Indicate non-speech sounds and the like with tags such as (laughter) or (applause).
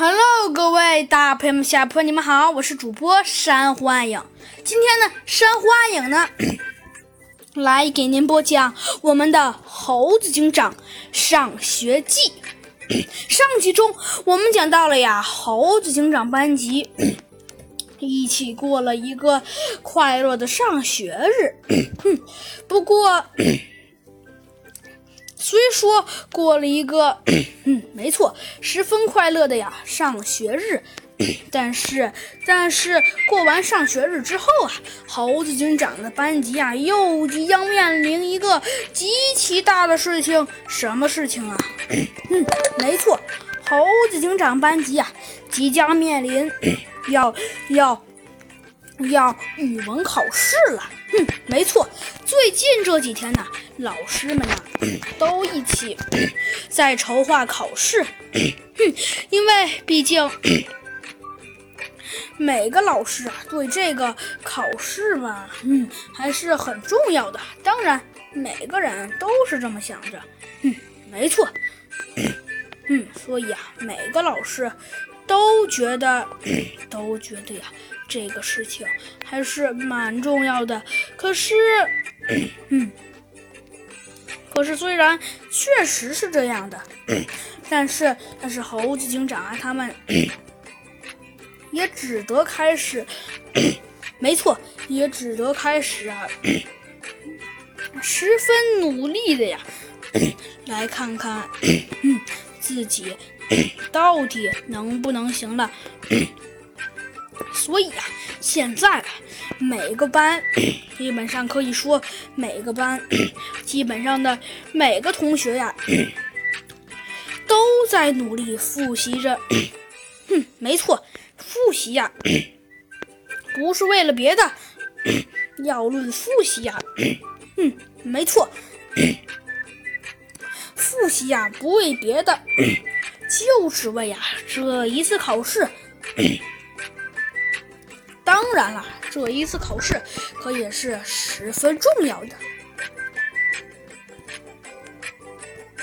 Hello，各位大朋友们、小朋友，你们好，我是主播山幻影。今天呢，山幻影呢 (clears throat) 来给您播讲我们的《猴子警长上学记》。(clears throat) 上集中我们讲到了呀，猴子警长班级 (clears throat) 一起过了一个快乐的上学日。不过。虽说过了一个，(clears throat) 嗯，没错，十分快乐的呀上学日，(clears throat) 但是，但是过完上学日之后啊，猴子警长的班级啊又即将面临一个极其大的事情，什么事情啊？(clears throat) 嗯，没错，猴子警长班级啊即将面临要要要语文考试了。嗯，没错，最近这几天呢，老师们呢。(clears throat) 都一起在筹划考试，因为毕竟 (clears throat) 每个老师啊对这个考试嘛，嗯，还是很重要的。当然，每个人都是这么想着，嗯，没错，(clears throat) 嗯，所以啊，每个老师都觉得，(clears throat) 都觉得呀，这个事情还是蛮重要的。可是，(clears throat) 嗯。可是，虽然确实是这样的，(clears throat) 但是，但是猴子警长啊，他们也只得开始，没错，也只得开始啊，十分努力的呀，来看看自己到底能不能行了。所以啊，现在每个班基本上可以说，每个班基本上的每个同学呀，都在努力复习着。哼，没错，复习呀，不是为了别的。要论复习呀，嗯，没错，复习呀，不为别的，(coughs) 就是为呀这一次考试。当然了，这一次考试可也是十分重要的。